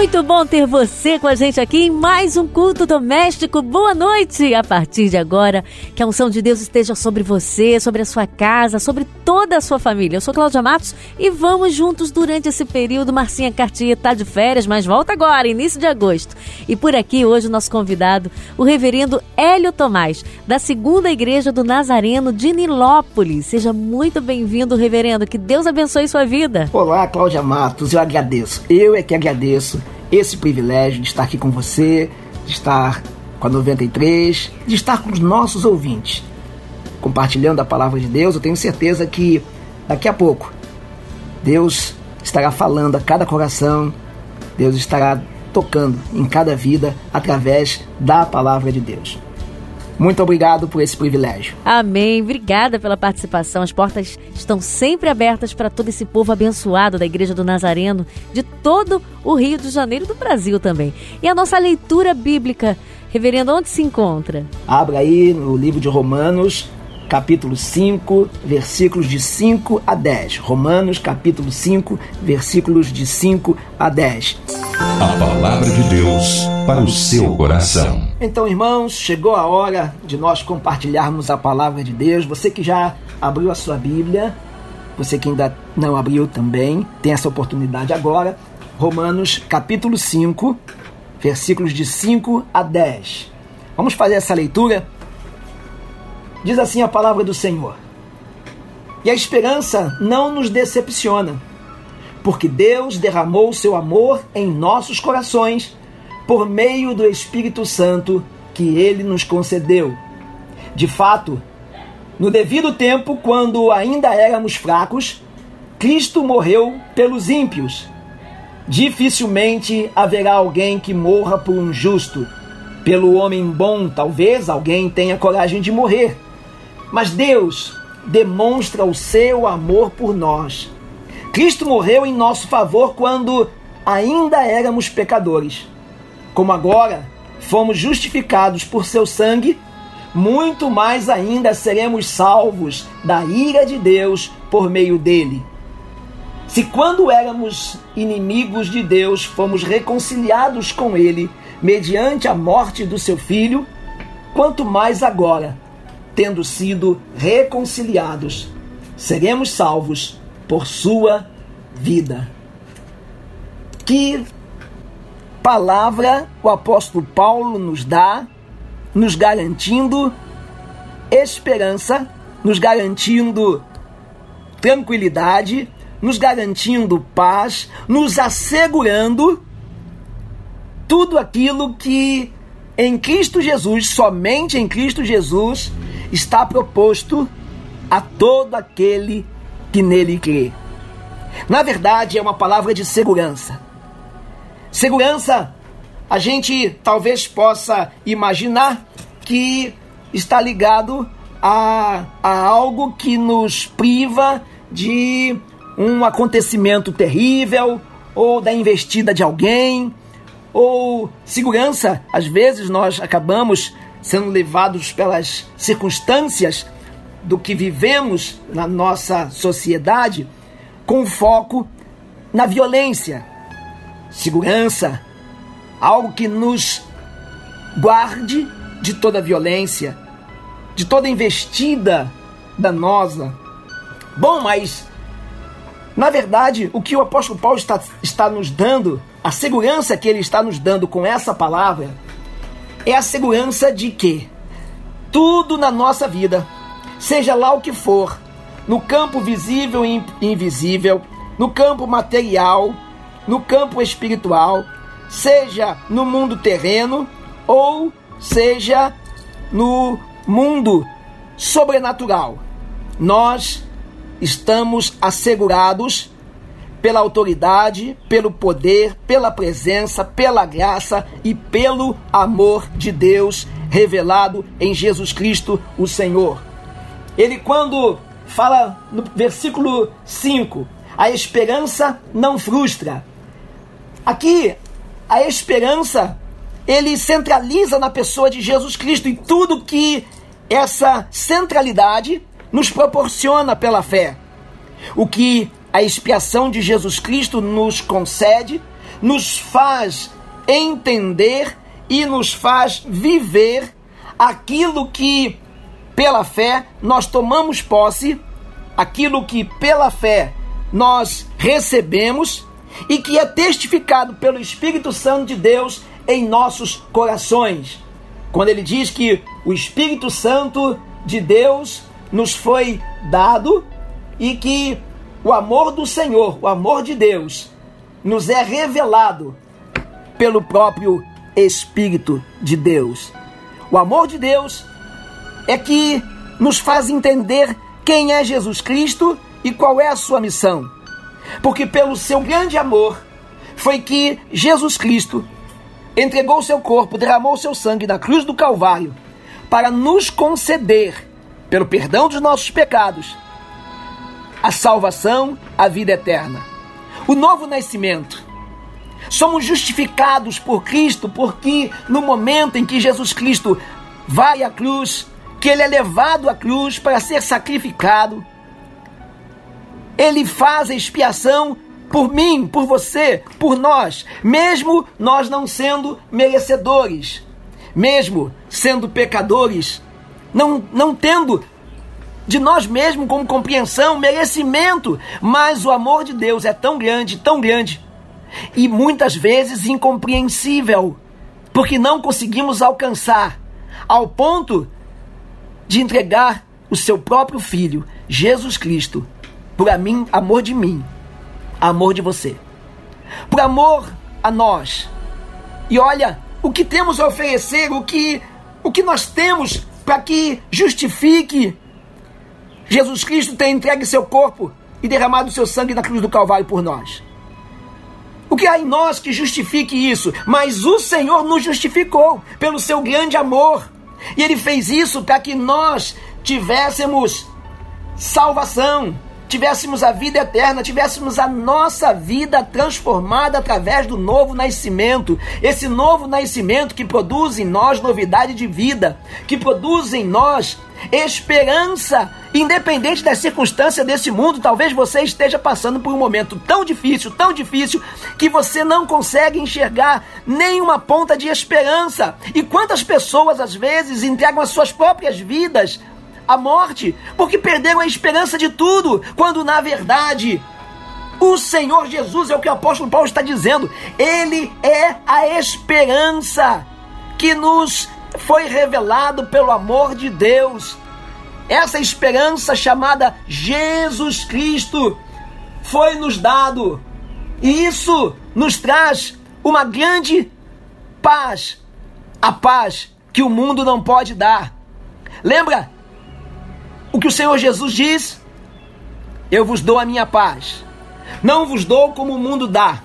Muito bom ter você com a gente aqui em mais um culto doméstico. Boa noite! A partir de agora, que a unção de Deus esteja sobre você, sobre a sua casa, sobre toda a sua família. Eu sou Cláudia Matos e vamos juntos durante esse período. Marcinha Cartier está de férias, mas volta agora, início de agosto. E por aqui hoje o nosso convidado, o reverendo Hélio Tomás, da Segunda Igreja do Nazareno de Nilópolis. Seja muito bem-vindo, reverendo. Que Deus abençoe sua vida. Olá, Cláudia Matos. Eu agradeço. Eu é que agradeço esse privilégio de estar aqui com você, de estar com a 93, de estar com os nossos ouvintes, compartilhando a palavra de Deus. Eu tenho certeza que daqui a pouco Deus estará falando a cada coração, Deus estará tocando em cada vida através da palavra de Deus. Muito obrigado por esse privilégio. Amém. Obrigada pela participação. As portas estão sempre abertas para todo esse povo abençoado da Igreja do Nazareno, de todo o Rio de Janeiro e do Brasil também. E a nossa leitura bíblica, reverendo, onde se encontra? Abra aí no livro de Romanos, capítulo 5, versículos de 5 a 10. Romanos, capítulo 5, versículos de 5 a 10. A palavra de Deus para o seu coração. Então, irmãos, chegou a hora de nós compartilharmos a palavra de Deus. Você que já abriu a sua Bíblia, você que ainda não abriu também, tem essa oportunidade agora. Romanos, capítulo 5, versículos de 5 a 10. Vamos fazer essa leitura? Diz assim a palavra do Senhor. E a esperança não nos decepciona, porque Deus derramou seu amor em nossos corações por meio do Espírito Santo que ele nos concedeu. De fato, no devido tempo, quando ainda éramos fracos, Cristo morreu pelos ímpios. Dificilmente haverá alguém que morra por um justo. Pelo homem bom, talvez alguém tenha coragem de morrer. Mas Deus demonstra o seu amor por nós. Cristo morreu em nosso favor quando ainda éramos pecadores. Como agora fomos justificados por seu sangue, muito mais ainda seremos salvos da ira de Deus por meio dele. Se quando éramos inimigos de Deus fomos reconciliados com ele mediante a morte do seu filho, quanto mais agora, tendo sido reconciliados, seremos salvos por sua vida. Que palavra o apóstolo Paulo nos dá, nos garantindo esperança, nos garantindo tranquilidade, nos garantindo paz, nos assegurando tudo aquilo que em Cristo Jesus, somente em Cristo Jesus, está proposto a todo aquele que nele crê. Na verdade, é uma palavra de segurança. Segurança, a gente talvez possa imaginar que está ligado a, a algo que nos priva de um acontecimento terrível ou da investida de alguém ou segurança. Às vezes nós acabamos sendo levados pelas circunstâncias do que vivemos na nossa sociedade com foco na violência, segurança, algo que nos guarde de toda violência, de toda investida danosa. Bom, mas na verdade, o que o apóstolo Paulo está, está nos dando, a segurança que ele está nos dando com essa palavra, é a segurança de que tudo na nossa vida, seja lá o que for, no campo visível e invisível, no campo material, no campo espiritual, seja no mundo terreno ou seja no mundo sobrenatural. Nós estamos assegurados pela autoridade, pelo poder, pela presença, pela graça e pelo amor de Deus revelado em Jesus Cristo, o Senhor. Ele, quando fala no versículo 5, a esperança não frustra. Aqui, a esperança ele centraliza na pessoa de Jesus Cristo e tudo que essa centralidade nos proporciona pela fé. O que a expiação de Jesus Cristo nos concede, nos faz entender e nos faz viver aquilo que pela fé nós tomamos posse, aquilo que pela fé nós recebemos e que é testificado pelo Espírito Santo de Deus em nossos corações. Quando ele diz que o Espírito Santo de Deus nos foi dado e que o amor do Senhor, o amor de Deus, nos é revelado pelo próprio Espírito de Deus. O amor de Deus é que nos faz entender quem é Jesus Cristo e qual é a sua missão. Porque pelo seu grande amor foi que Jesus Cristo entregou seu corpo, derramou seu sangue na cruz do Calvário para nos conceder, pelo perdão dos nossos pecados, a salvação, a vida eterna, o novo nascimento. Somos justificados por Cristo porque no momento em que Jesus Cristo vai à cruz, que ele é levado à cruz para ser sacrificado, ele faz a expiação por mim, por você, por nós, mesmo nós não sendo merecedores, mesmo sendo pecadores, não, não tendo de nós mesmos como compreensão, merecimento, mas o amor de Deus é tão grande, tão grande, e muitas vezes incompreensível, porque não conseguimos alcançar ao ponto de entregar o seu próprio filho, Jesus Cristo, por mim, amor de mim, amor de você. Por amor a nós. E olha, o que temos a oferecer, o que o que nós temos para que justifique Jesus Cristo ter entregue seu corpo e derramado seu sangue na cruz do Calvário por nós. O que há em nós que justifique isso? Mas o Senhor nos justificou pelo seu grande amor. E ele fez isso para que nós tivéssemos salvação, tivéssemos a vida eterna, tivéssemos a nossa vida transformada através do novo nascimento. Esse novo nascimento que produz em nós novidade de vida, que produz em nós esperança, independente da circunstância desse mundo. Talvez você esteja passando por um momento tão difícil, tão difícil, que você não consegue enxergar nenhuma ponta de esperança. E quantas pessoas às vezes entregam as suas próprias vidas a morte, porque perderam a esperança de tudo, quando na verdade o Senhor Jesus é o que o apóstolo Paulo está dizendo, ele é a esperança que nos foi revelado pelo amor de Deus. Essa esperança chamada Jesus Cristo foi nos dado. E isso nos traz uma grande paz, a paz que o mundo não pode dar. Lembra o que o Senhor Jesus diz: Eu vos dou a minha paz, não vos dou como o mundo dá.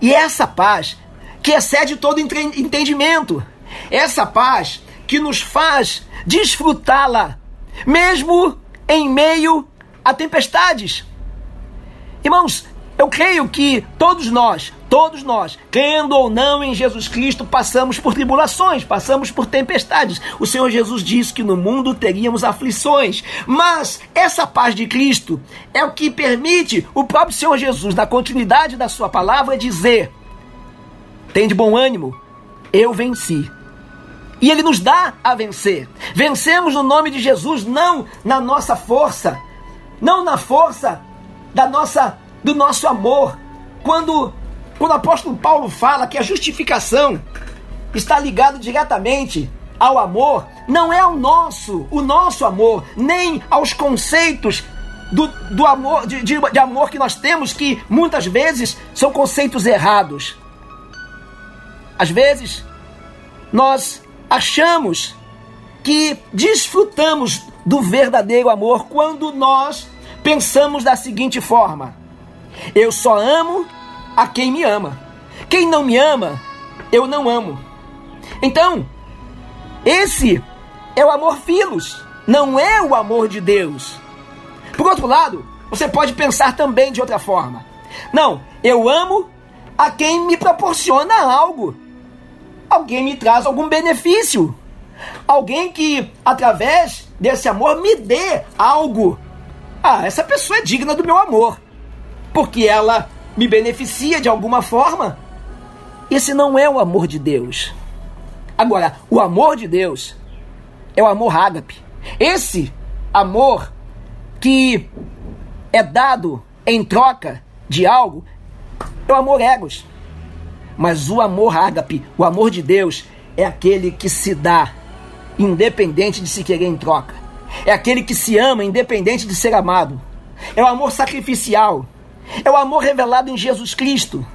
E essa paz que excede todo entendimento, essa paz que nos faz desfrutá-la, mesmo em meio a tempestades. Irmãos, eu creio que todos nós, todos nós, crendo ou não em Jesus Cristo, passamos por tribulações, passamos por tempestades. O Senhor Jesus disse que no mundo teríamos aflições, mas essa paz de Cristo é o que permite o próprio Senhor Jesus, na continuidade da sua palavra, dizer: tem de bom ânimo, eu venci. E ele nos dá a vencer. Vencemos no nome de Jesus, não na nossa força, não na força da nossa do nosso amor. Quando, quando o apóstolo Paulo fala que a justificação está ligada diretamente ao amor, não é ao nosso, o nosso amor, nem aos conceitos do, do amor, de, de, de amor que nós temos, que muitas vezes são conceitos errados. Às vezes, nós achamos que desfrutamos do verdadeiro amor quando nós pensamos da seguinte forma: eu só amo a quem me ama. Quem não me ama, eu não amo. Então, esse é o amor filos, não é o amor de Deus. Por outro lado, você pode pensar também de outra forma. Não, eu amo a quem me proporciona algo. alguém me traz algum benefício. Alguém que, através desse amor, me dê algo. Ah, essa pessoa é digna do meu amor. Porque ela me beneficia de alguma forma. Esse não é o amor de Deus. Agora, o amor de Deus é o amor ágape. Esse amor que é dado em troca de algo é o amor egos. Mas o amor ágape, o amor de Deus, é aquele que se dá independente de se querer em troca. É aquele que se ama independente de ser amado. É o amor sacrificial. É o amor revelado em Jesus Cristo.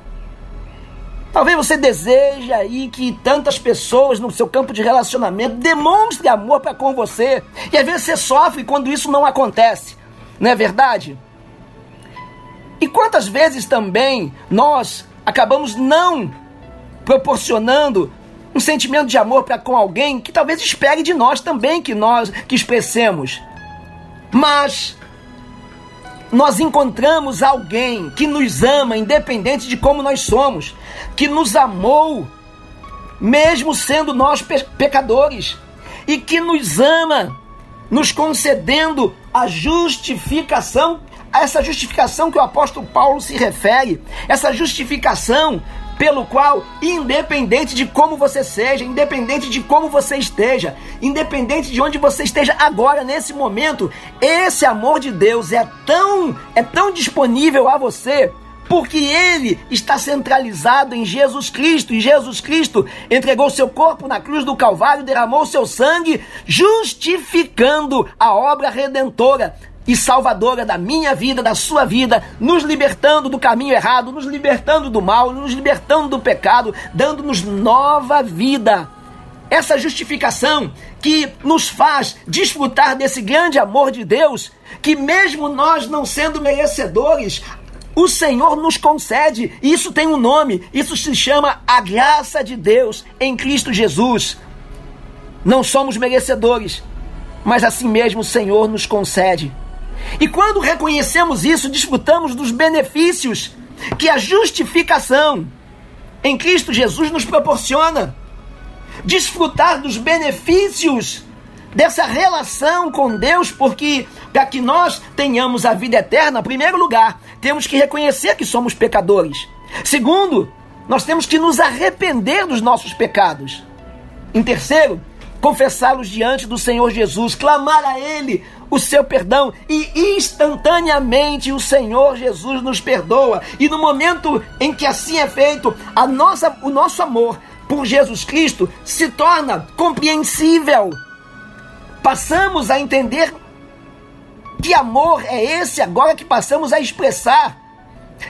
Talvez você deseje aí que tantas pessoas no seu campo de relacionamento demonstrem amor para com você. E às vezes você sofre quando isso não acontece. Não é verdade? E quantas vezes também nós acabamos não proporcionando um sentimento de amor para com alguém que talvez espere de nós também que nós que expressemos. Mas nós encontramos alguém que nos ama, independente de como nós somos, que nos amou, mesmo sendo nós pe pecadores, e que nos ama, nos concedendo a justificação, essa justificação que o apóstolo Paulo se refere, essa justificação pelo qual, independente de como você seja, independente de como você esteja, independente de onde você esteja agora nesse momento, esse amor de Deus é tão é tão disponível a você porque ele está centralizado em Jesus Cristo, e Jesus Cristo entregou seu corpo na cruz do Calvário, derramou seu sangue, justificando a obra redentora e salvadora da minha vida, da sua vida, nos libertando do caminho errado, nos libertando do mal, nos libertando do pecado, dando-nos nova vida. Essa justificação que nos faz desfrutar desse grande amor de Deus, que mesmo nós não sendo merecedores, o Senhor nos concede. Isso tem um nome, isso se chama a graça de Deus em Cristo Jesus. Não somos merecedores, mas assim mesmo o Senhor nos concede. E quando reconhecemos isso, desfrutamos dos benefícios que a justificação em Cristo Jesus nos proporciona. Desfrutar dos benefícios dessa relação com Deus, porque para que nós tenhamos a vida eterna, em primeiro lugar, temos que reconhecer que somos pecadores. Segundo, nós temos que nos arrepender dos nossos pecados. Em terceiro, confessá-los diante do Senhor Jesus, clamar a Ele o seu perdão e instantaneamente o Senhor Jesus nos perdoa. E no momento em que assim é feito, a nossa, o nosso amor por Jesus Cristo se torna compreensível. Passamos a entender que amor é esse agora que passamos a expressar,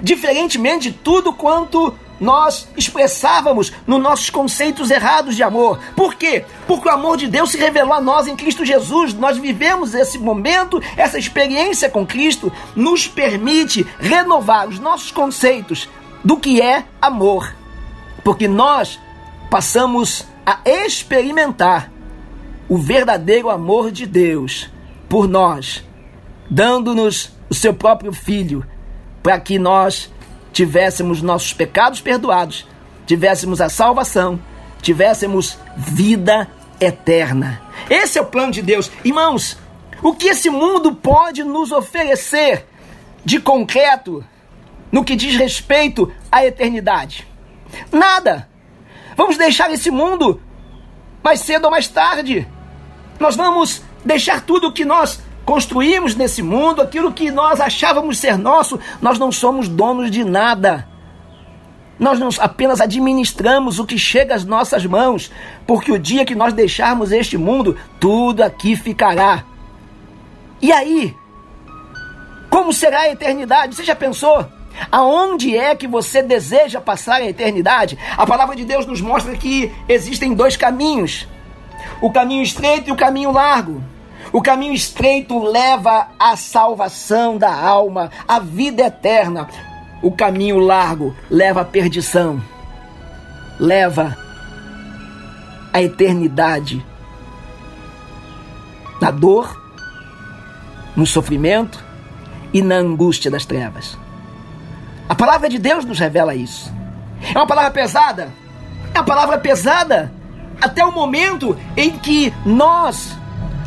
diferentemente de tudo quanto nós expressávamos nos nossos conceitos errados de amor. Por quê? Porque o amor de Deus se revelou a nós em Cristo Jesus. Nós vivemos esse momento, essa experiência com Cristo, nos permite renovar os nossos conceitos do que é amor. Porque nós passamos a experimentar o verdadeiro amor de Deus por nós, dando-nos o seu próprio Filho, para que nós tivéssemos nossos pecados perdoados, tivéssemos a salvação, tivéssemos vida eterna. Esse é o plano de Deus. Irmãos, o que esse mundo pode nos oferecer de concreto no que diz respeito à eternidade? Nada. Vamos deixar esse mundo mais cedo ou mais tarde. Nós vamos deixar tudo o que nós construímos nesse mundo, aquilo que nós achávamos ser nosso, nós não somos donos de nada. Nós não apenas administramos o que chega às nossas mãos, porque o dia que nós deixarmos este mundo, tudo aqui ficará. E aí? Como será a eternidade? Você já pensou? Aonde é que você deseja passar a eternidade? A palavra de Deus nos mostra que existem dois caminhos: o caminho estreito e o caminho largo. O caminho estreito leva à salvação da alma, à vida eterna. O caminho largo leva à perdição, leva à eternidade. Na dor, no sofrimento e na angústia das trevas. A palavra de Deus nos revela isso. É uma palavra pesada, É a palavra pesada até o momento em que nós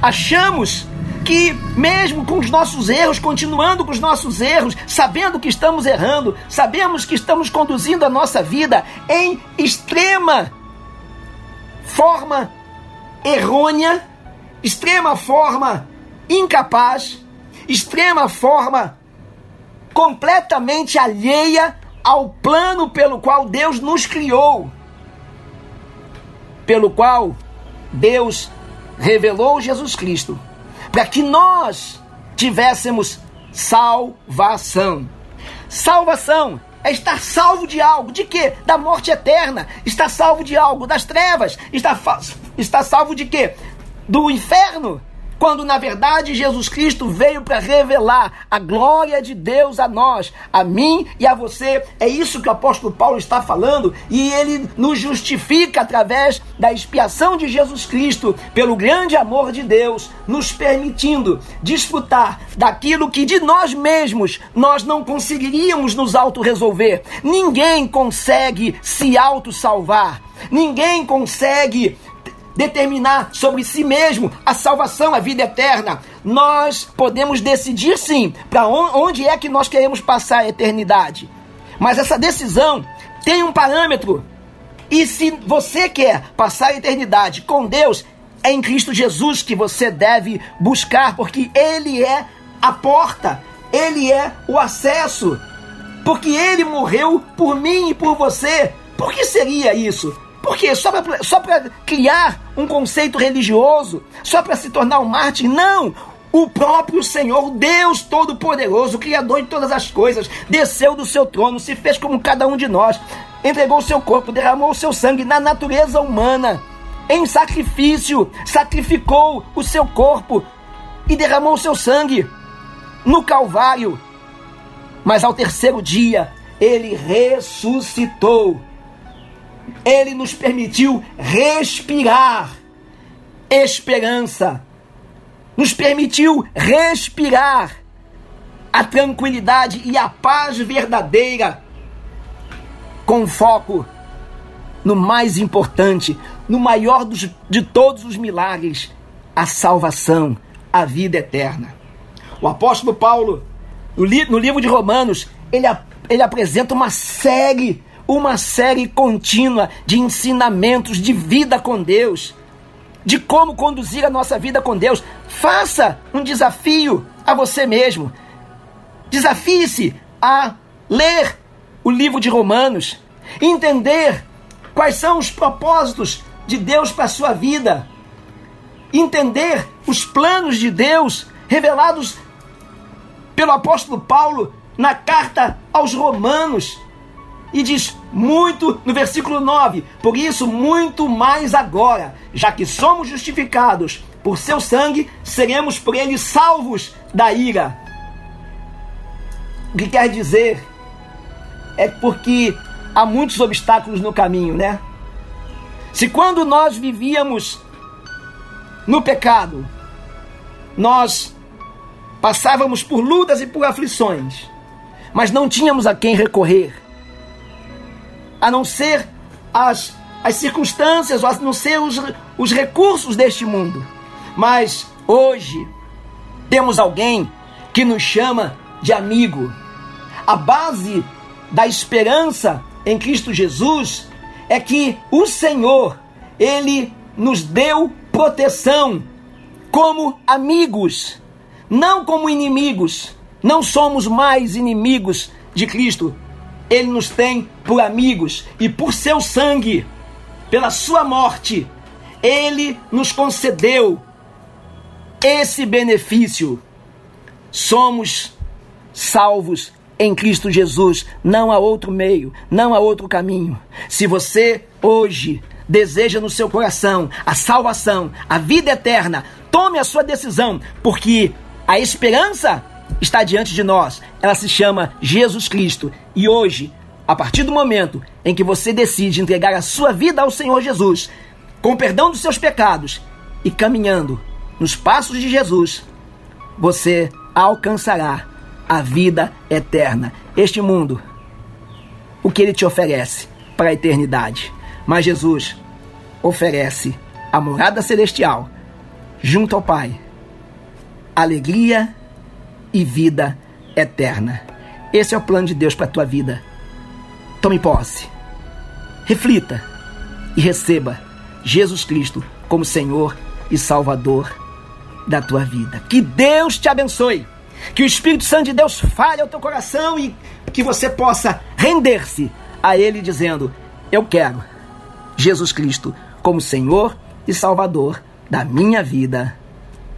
achamos que, mesmo com os nossos erros, continuando com os nossos erros, sabendo que estamos errando, sabemos que estamos conduzindo a nossa vida em extrema forma errônea, extrema forma incapaz, extrema forma completamente alheia ao plano pelo qual Deus nos criou, pelo qual Deus revelou Jesus Cristo, para que nós tivéssemos salvação. Salvação é estar salvo de algo. De quê? Da morte eterna. Está salvo de algo. Das trevas. Está, está salvo de quê? Do inferno quando na verdade Jesus Cristo veio para revelar a glória de Deus a nós, a mim e a você. É isso que o apóstolo Paulo está falando e ele nos justifica através da expiação de Jesus Cristo, pelo grande amor de Deus, nos permitindo desfrutar daquilo que de nós mesmos nós não conseguiríamos nos auto-resolver. Ninguém consegue se auto-salvar. Ninguém consegue determinar sobre si mesmo a salvação, a vida eterna. Nós podemos decidir sim para onde é que nós queremos passar a eternidade. Mas essa decisão tem um parâmetro. E se você quer passar a eternidade com Deus, é em Cristo Jesus que você deve buscar, porque Ele é a porta, Ele é o acesso, porque Ele morreu por mim e por você. Por que seria isso? Por quê? Só para criar um conceito religioso? Só para se tornar um mártir? Não! O próprio Senhor, Deus Todo-Poderoso, Criador de todas as coisas, desceu do seu trono, se fez como cada um de nós, entregou o seu corpo, derramou o seu sangue na natureza humana, em sacrifício, sacrificou o seu corpo e derramou o seu sangue no Calvário. Mas ao terceiro dia, ele ressuscitou ele nos permitiu respirar esperança, nos permitiu respirar a tranquilidade e a paz verdadeira, com foco no mais importante, no maior dos, de todos os milagres, a salvação, a vida eterna. O apóstolo Paulo, no, li, no livro de Romanos, ele, ele apresenta uma série uma série contínua de ensinamentos de vida com Deus, de como conduzir a nossa vida com Deus. Faça um desafio a você mesmo. Desafie-se a ler o livro de Romanos, entender quais são os propósitos de Deus para a sua vida, entender os planos de Deus revelados pelo apóstolo Paulo na carta aos Romanos e diz muito no versículo 9: Por isso, muito mais agora, já que somos justificados por seu sangue, seremos por ele salvos da ira. O que quer dizer é porque há muitos obstáculos no caminho, né? Se quando nós vivíamos no pecado, nós passávamos por lutas e por aflições, mas não tínhamos a quem recorrer a não ser as, as circunstâncias, a não ser os, os recursos deste mundo. Mas hoje temos alguém que nos chama de amigo. A base da esperança em Cristo Jesus é que o Senhor, ele nos deu proteção como amigos, não como inimigos. Não somos mais inimigos de Cristo, ele nos tem por amigos e por seu sangue, pela sua morte, ele nos concedeu esse benefício. Somos salvos em Cristo Jesus, não há outro meio, não há outro caminho. Se você hoje deseja no seu coração a salvação, a vida eterna, tome a sua decisão, porque a esperança está diante de nós. Ela se chama Jesus Cristo. E hoje, a partir do momento em que você decide entregar a sua vida ao Senhor Jesus, com o perdão dos seus pecados e caminhando nos passos de Jesus, você alcançará a vida eterna. Este mundo, o que ele te oferece para a eternidade? Mas Jesus oferece a morada celestial junto ao Pai, alegria e vida eterna. Esse é o plano de Deus para a tua vida. Tome posse, reflita e receba Jesus Cristo como Senhor e Salvador da tua vida. Que Deus te abençoe. Que o Espírito Santo de Deus fale ao teu coração e que você possa render-se a Ele dizendo: Eu quero Jesus Cristo como Senhor e Salvador da minha vida.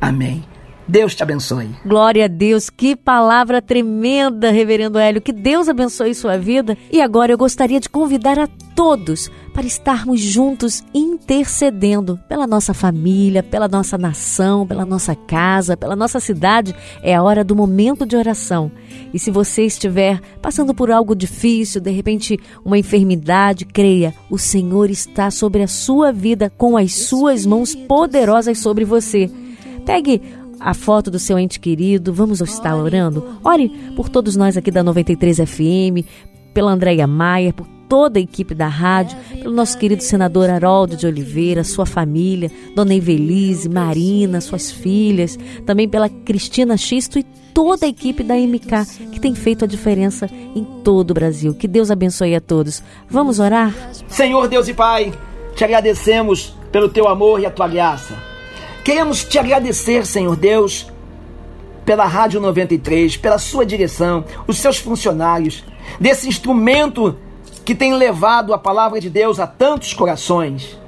Amém. Deus te abençoe. Glória a Deus, que palavra tremenda, Reverendo Hélio. Que Deus abençoe sua vida. E agora eu gostaria de convidar a todos para estarmos juntos intercedendo pela nossa família, pela nossa nação, pela nossa casa, pela nossa cidade. É a hora do momento de oração. E se você estiver passando por algo difícil, de repente uma enfermidade, creia, o Senhor está sobre a sua vida com as suas mãos poderosas sobre você. Pegue a foto do seu ente querido, vamos estar orando. Ore por todos nós aqui da 93 FM, pela Andréia Maia, por toda a equipe da rádio, pelo nosso querido senador Haroldo de Oliveira, sua família, Dona Evelise, Marina, suas filhas, também pela Cristina Xisto e toda a equipe da MK que tem feito a diferença em todo o Brasil. Que Deus abençoe a todos. Vamos orar? Senhor Deus e Pai, te agradecemos pelo teu amor e a tua graça. Queremos te agradecer, Senhor Deus, pela Rádio 93, pela sua direção, os seus funcionários, desse instrumento que tem levado a palavra de Deus a tantos corações.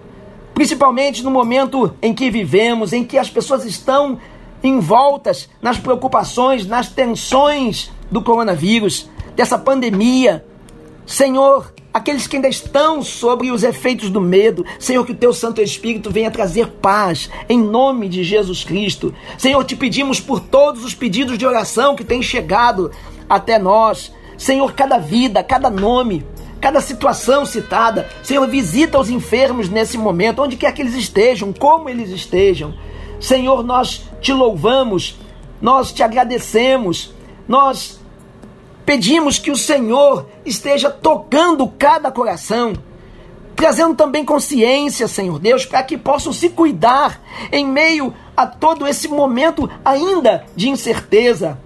Principalmente no momento em que vivemos, em que as pessoas estão envoltas nas preocupações, nas tensões do coronavírus, dessa pandemia. Senhor, aqueles que ainda estão sobre os efeitos do medo. Senhor, que o teu Santo Espírito venha trazer paz em nome de Jesus Cristo. Senhor, te pedimos por todos os pedidos de oração que têm chegado até nós. Senhor, cada vida, cada nome, cada situação citada. Senhor, visita os enfermos nesse momento, onde quer que eles estejam, como eles estejam. Senhor, nós te louvamos, nós te agradecemos, nós Pedimos que o Senhor esteja tocando cada coração, trazendo também consciência, Senhor Deus, para que possam se cuidar em meio a todo esse momento ainda de incerteza.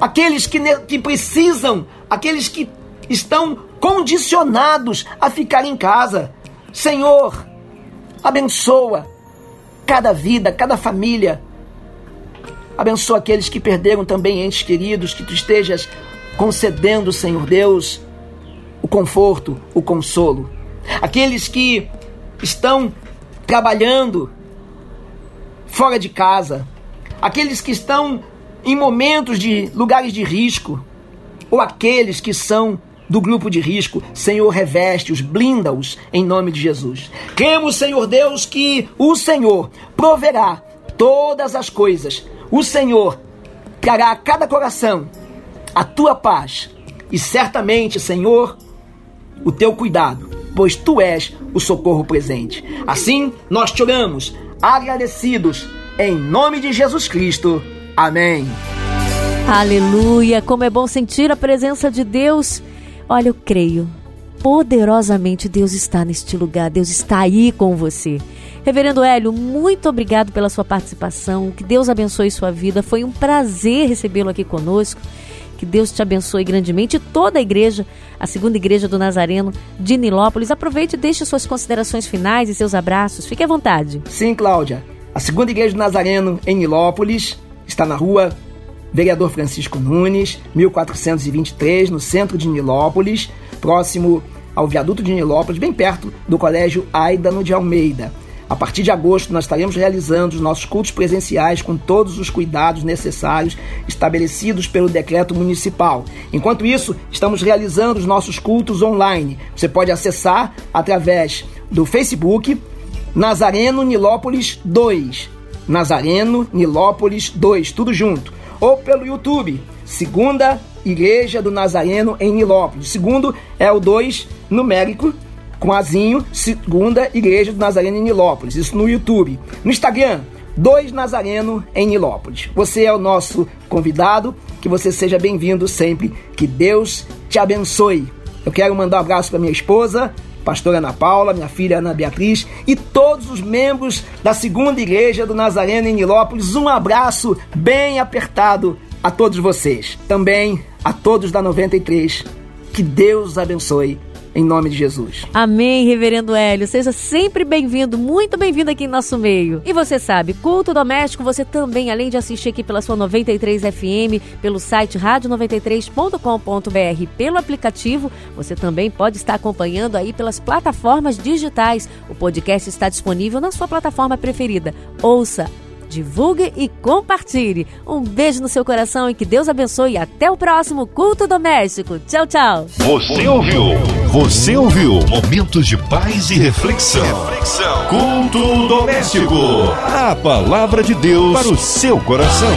Aqueles que, que precisam, aqueles que estão condicionados a ficar em casa. Senhor, abençoa cada vida, cada família. Abençoa aqueles que perderam também entes queridos, que tu estejas concedendo, Senhor Deus, o conforto, o consolo. Aqueles que estão trabalhando fora de casa, aqueles que estão em momentos de lugares de risco, ou aqueles que são do grupo de risco, Senhor, reveste-os, blinda-os em nome de Jesus. Cremos, Senhor Deus, que o Senhor proverá todas as coisas. O Senhor trará a cada coração a tua paz e certamente, Senhor, o teu cuidado, pois tu és o socorro presente. Assim, nós te oramos, agradecidos, em nome de Jesus Cristo. Amém. Aleluia! Como é bom sentir a presença de Deus. Olha, eu creio. Poderosamente Deus está neste lugar, Deus está aí com você. Reverendo Hélio, muito obrigado pela sua participação. Que Deus abençoe sua vida. Foi um prazer recebê-lo aqui conosco. Que Deus te abençoe grandemente. E toda a igreja, a segunda igreja do Nazareno de Nilópolis. Aproveite e deixe suas considerações finais e seus abraços. Fique à vontade. Sim, Cláudia. A segunda igreja do Nazareno em Nilópolis está na rua Vereador Francisco Nunes, 1423, no centro de Nilópolis, próximo ao viaduto de Nilópolis, bem perto do Colégio Aidano de Almeida. A partir de agosto, nós estaremos realizando os nossos cultos presenciais com todos os cuidados necessários estabelecidos pelo decreto municipal. Enquanto isso, estamos realizando os nossos cultos online. Você pode acessar através do Facebook Nazareno Nilópolis 2. Nazareno Nilópolis 2, tudo junto. Ou pelo YouTube, Segunda Igreja do Nazareno em Nilópolis. segundo é o 2 numérico com Azinho, segunda igreja do Nazareno em Nilópolis. Isso no YouTube. No Instagram, dois Nazareno em Nilópolis. Você é o nosso convidado. Que você seja bem-vindo sempre. Que Deus te abençoe. Eu quero mandar um abraço para minha esposa, pastora Ana Paula, minha filha Ana Beatriz e todos os membros da segunda igreja do Nazareno em Nilópolis. Um abraço bem apertado a todos vocês. Também a todos da 93. Que Deus abençoe em nome de Jesus. Amém, reverendo Hélio. Seja sempre bem-vindo, muito bem-vindo aqui em nosso meio. E você sabe, culto doméstico, você também, além de assistir aqui pela sua 93 FM, pelo site rádio93.com.br, pelo aplicativo, você também pode estar acompanhando aí pelas plataformas digitais. O podcast está disponível na sua plataforma preferida. Ouça divulgue e compartilhe. Um beijo no seu coração e que Deus abençoe. Até o próximo culto doméstico. Tchau, tchau. Você ouviu? Você ouviu? Momentos de paz e reflexão. reflexão. Culto doméstico. A palavra de Deus para o seu coração.